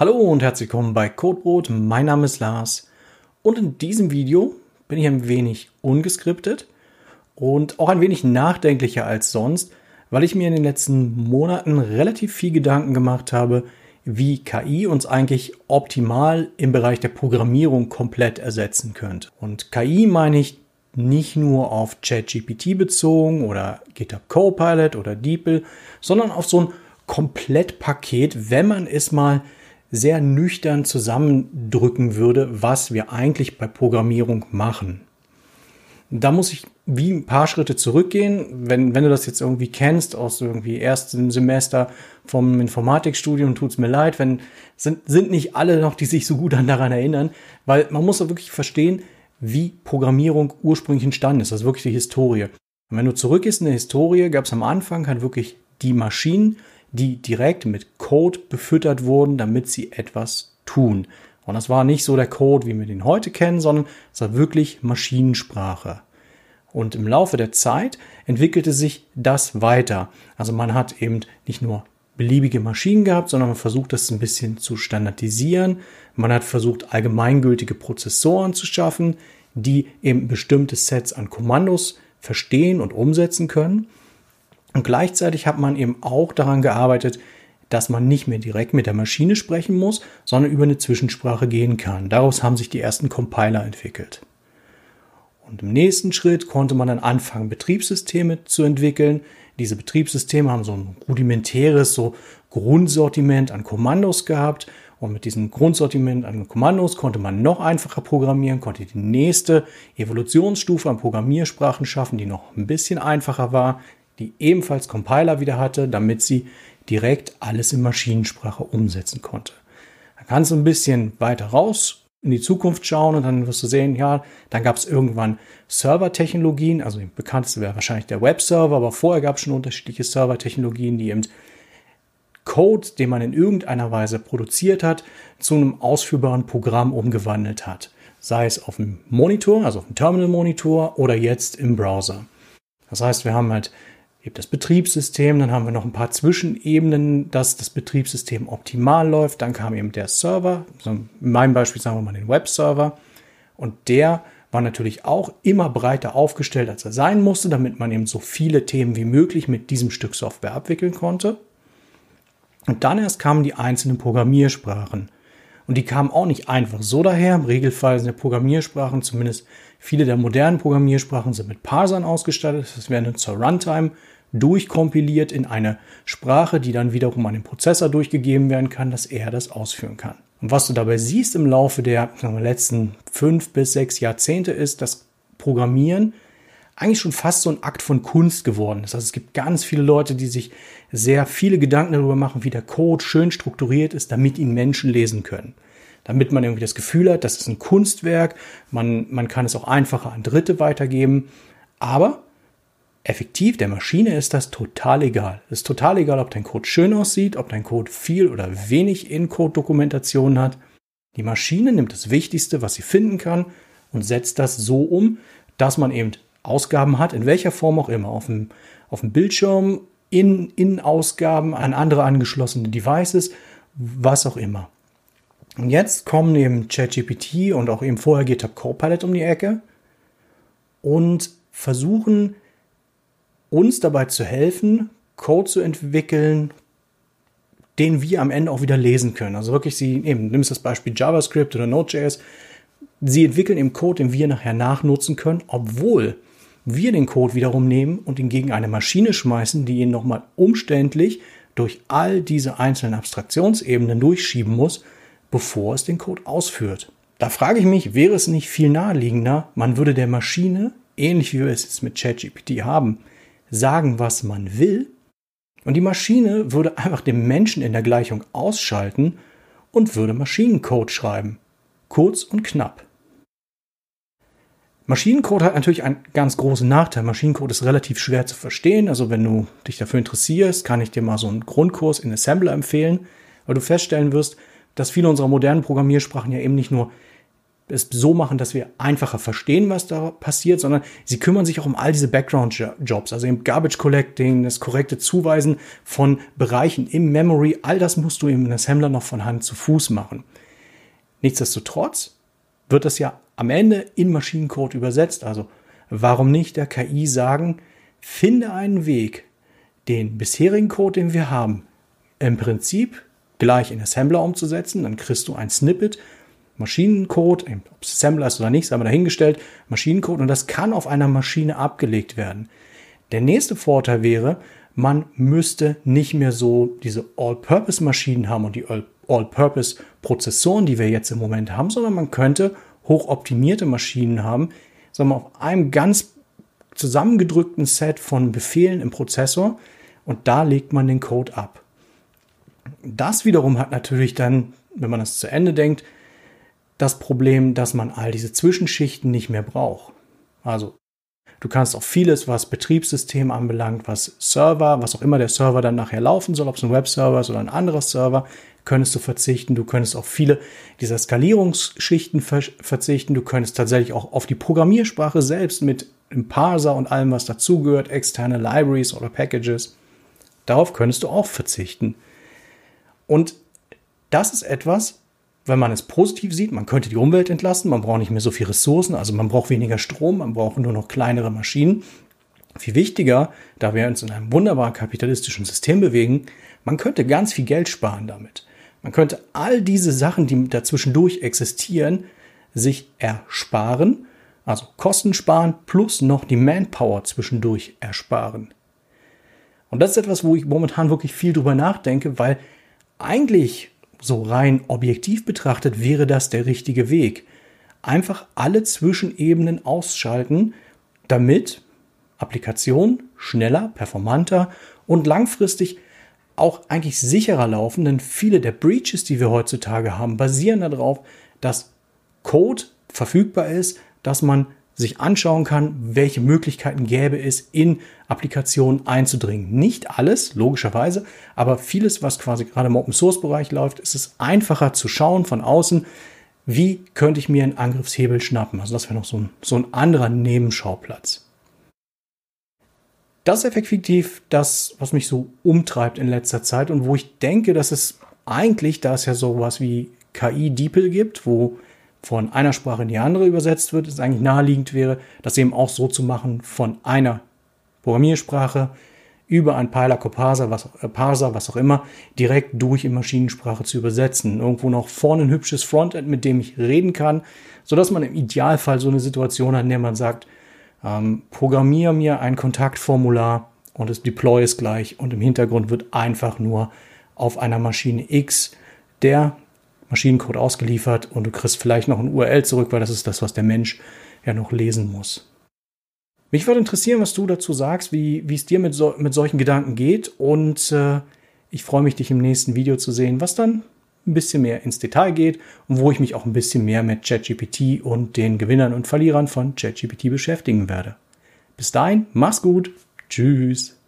Hallo und herzlich willkommen bei Codebrot. Mein Name ist Lars und in diesem Video bin ich ein wenig ungeskriptet und auch ein wenig nachdenklicher als sonst, weil ich mir in den letzten Monaten relativ viel Gedanken gemacht habe, wie KI uns eigentlich optimal im Bereich der Programmierung komplett ersetzen könnte. Und KI meine ich nicht nur auf ChatGPT bezogen oder GitHub Copilot oder DeepL, sondern auf so ein Komplettpaket, wenn man es mal sehr nüchtern zusammendrücken würde, was wir eigentlich bei Programmierung machen. Da muss ich wie ein paar Schritte zurückgehen. Wenn, wenn du das jetzt irgendwie kennst aus irgendwie ersten Semester vom Informatikstudium, tut's mir leid, wenn, sind, sind nicht alle noch, die sich so gut daran erinnern, weil man muss wirklich verstehen, wie Programmierung ursprünglich entstanden ist. Das ist wirklich die Historie. Und wenn du zurückgehst in der Historie, gab es am Anfang halt wirklich die Maschinen, die direkt mit Code befüttert wurden, damit sie etwas tun. Und das war nicht so der Code, wie wir den heute kennen, sondern es war wirklich Maschinensprache. Und im Laufe der Zeit entwickelte sich das weiter. Also man hat eben nicht nur beliebige Maschinen gehabt, sondern man versucht das ein bisschen zu standardisieren. Man hat versucht, allgemeingültige Prozessoren zu schaffen, die eben bestimmte Sets an Kommandos verstehen und umsetzen können. Und gleichzeitig hat man eben auch daran gearbeitet, dass man nicht mehr direkt mit der Maschine sprechen muss, sondern über eine Zwischensprache gehen kann. Daraus haben sich die ersten Compiler entwickelt. Und im nächsten Schritt konnte man dann anfangen, Betriebssysteme zu entwickeln. Diese Betriebssysteme haben so ein rudimentäres, so Grundsortiment an Kommandos gehabt. Und mit diesem Grundsortiment an Kommandos konnte man noch einfacher programmieren, konnte die nächste Evolutionsstufe an Programmiersprachen schaffen, die noch ein bisschen einfacher war, die ebenfalls Compiler wieder hatte, damit sie direkt alles in Maschinensprache umsetzen konnte. Da kannst du ein bisschen weiter raus in die Zukunft schauen und dann wirst du sehen, ja, dann gab es irgendwann Servertechnologien, also die bekannteste wäre wahrscheinlich der Webserver, aber vorher gab es schon unterschiedliche Servertechnologien, die eben Code, den man in irgendeiner Weise produziert hat, zu einem ausführbaren Programm umgewandelt hat. Sei es auf dem Monitor, also auf dem Terminal-Monitor oder jetzt im Browser. Das heißt, wir haben halt eben das Betriebssystem, dann haben wir noch ein paar Zwischenebenen, dass das Betriebssystem optimal läuft. Dann kam eben der Server, also in meinem Beispiel sagen wir mal den Webserver. Und der war natürlich auch immer breiter aufgestellt, als er sein musste, damit man eben so viele Themen wie möglich mit diesem Stück Software abwickeln konnte. Und dann erst kamen die einzelnen Programmiersprachen. Und die kamen auch nicht einfach so daher. Im Regelfall sind Programmiersprachen, zumindest viele der modernen Programmiersprachen, sind mit Parsern ausgestattet. Das werden zur Runtime durchkompiliert in eine Sprache, die dann wiederum an den Prozessor durchgegeben werden kann, dass er das ausführen kann. Und was du dabei siehst im Laufe der letzten fünf bis sechs Jahrzehnte ist, dass Programmieren eigentlich schon fast so ein Akt von Kunst geworden ist. Also es gibt ganz viele Leute, die sich sehr viele Gedanken darüber machen, wie der Code schön strukturiert ist, damit ihn Menschen lesen können. Damit man irgendwie das Gefühl hat, das ist ein Kunstwerk, man, man kann es auch einfacher an Dritte weitergeben. Aber effektiv der Maschine ist das total egal. Es ist total egal, ob dein Code schön aussieht, ob dein Code viel oder wenig In-Code-Dokumentation hat. Die Maschine nimmt das Wichtigste, was sie finden kann, und setzt das so um, dass man eben Ausgaben hat, in welcher Form auch immer, auf dem, auf dem Bildschirm, in, in Ausgaben, an andere angeschlossene Devices, was auch immer. Und jetzt kommen eben ChatGPT und auch eben vorher GitHub Copilot um die Ecke und versuchen uns dabei zu helfen, Code zu entwickeln, den wir am Ende auch wieder lesen können. Also wirklich, sie eben, nimmst das Beispiel JavaScript oder Node.js, sie entwickeln eben Code, den wir nachher nachnutzen können, obwohl wir den Code wiederum nehmen und ihn gegen eine Maschine schmeißen, die ihn nochmal umständlich durch all diese einzelnen Abstraktionsebenen durchschieben muss, bevor es den Code ausführt. Da frage ich mich, wäre es nicht viel naheliegender, man würde der Maschine, ähnlich wie wir es jetzt mit ChatGPT haben, sagen, was man will, und die Maschine würde einfach den Menschen in der Gleichung ausschalten und würde Maschinencode schreiben. Kurz und knapp. Maschinencode hat natürlich einen ganz großen Nachteil. Maschinencode ist relativ schwer zu verstehen. Also wenn du dich dafür interessierst, kann ich dir mal so einen Grundkurs in Assembler empfehlen, weil du feststellen wirst, dass viele unserer modernen Programmiersprachen ja eben nicht nur es so machen, dass wir einfacher verstehen, was da passiert, sondern sie kümmern sich auch um all diese Background-Jobs, also im Garbage Collecting, das korrekte Zuweisen von Bereichen im Memory, all das musst du im Assembler noch von Hand zu Fuß machen. Nichtsdestotrotz wird das ja am Ende in Maschinencode übersetzt. Also warum nicht der KI sagen, finde einen Weg, den bisherigen Code, den wir haben, im Prinzip gleich in Assembler umzusetzen. Dann kriegst du ein Snippet, Maschinencode, ob es Assembler ist oder nicht, sei mal dahingestellt, Maschinencode und das kann auf einer Maschine abgelegt werden. Der nächste Vorteil wäre, man müsste nicht mehr so diese All-Purpose-Maschinen haben und die All-Purpose-Prozessoren, die wir jetzt im Moment haben, sondern man könnte hochoptimierte Maschinen haben, wir auf einem ganz zusammengedrückten Set von Befehlen im Prozessor und da legt man den Code ab. Das wiederum hat natürlich dann, wenn man das zu Ende denkt, das Problem, dass man all diese Zwischenschichten nicht mehr braucht. Also du kannst auch vieles, was Betriebssystem anbelangt, was Server, was auch immer der Server dann nachher laufen soll, ob es ein Webserver ist oder ein anderer Server, könntest du verzichten. Du könntest auf viele dieser Skalierungsschichten verzichten. Du könntest tatsächlich auch auf die Programmiersprache selbst mit dem Parser und allem, was dazugehört, externe Libraries oder Packages. Darauf könntest du auch verzichten. Und das ist etwas, wenn man es positiv sieht, man könnte die Umwelt entlasten, man braucht nicht mehr so viele Ressourcen, also man braucht weniger Strom, man braucht nur noch kleinere Maschinen. Viel wichtiger, da wir uns in einem wunderbaren kapitalistischen System bewegen, man könnte ganz viel Geld sparen damit. Man könnte all diese Sachen, die dazwischendurch existieren, sich ersparen, also Kosten sparen plus noch die Manpower zwischendurch ersparen. Und das ist etwas, wo ich momentan wirklich viel drüber nachdenke, weil eigentlich so rein objektiv betrachtet wäre das der richtige Weg. Einfach alle Zwischenebenen ausschalten, damit Applikationen schneller, performanter und langfristig auch eigentlich sicherer laufen, denn viele der Breaches, die wir heutzutage haben, basieren darauf, dass Code verfügbar ist, dass man sich anschauen kann, welche Möglichkeiten gäbe es, in Applikationen einzudringen. Nicht alles, logischerweise, aber vieles, was quasi gerade im Open Source Bereich läuft, ist es einfacher zu schauen von außen, wie könnte ich mir einen Angriffshebel schnappen. Also das wäre noch so ein, so ein anderer Nebenschauplatz. Das ist effektiv das, was mich so umtreibt in letzter Zeit und wo ich denke, dass es eigentlich, da es ja sowas wie KI-DeepL gibt, wo von einer Sprache in die andere übersetzt wird, es eigentlich naheliegend wäre, das eben auch so zu machen von einer Programmiersprache über ein Piler Parser, was, äh, Parser, was auch immer, direkt durch in Maschinensprache zu übersetzen. Irgendwo noch vorne ein hübsches Frontend, mit dem ich reden kann, sodass man im Idealfall so eine Situation hat, in der man sagt, ähm, programmiere mir ein Kontaktformular und das Deploy ist gleich und im Hintergrund wird einfach nur auf einer Maschine X der Maschinencode ausgeliefert und du kriegst vielleicht noch ein URL zurück, weil das ist das, was der Mensch ja noch lesen muss. Mich würde interessieren, was du dazu sagst, wie, wie es dir mit, so, mit solchen Gedanken geht und äh, ich freue mich, dich im nächsten Video zu sehen, was dann ein bisschen mehr ins Detail geht und wo ich mich auch ein bisschen mehr mit ChatGPT und den Gewinnern und Verlierern von ChatGPT beschäftigen werde. Bis dahin, mach's gut, tschüss.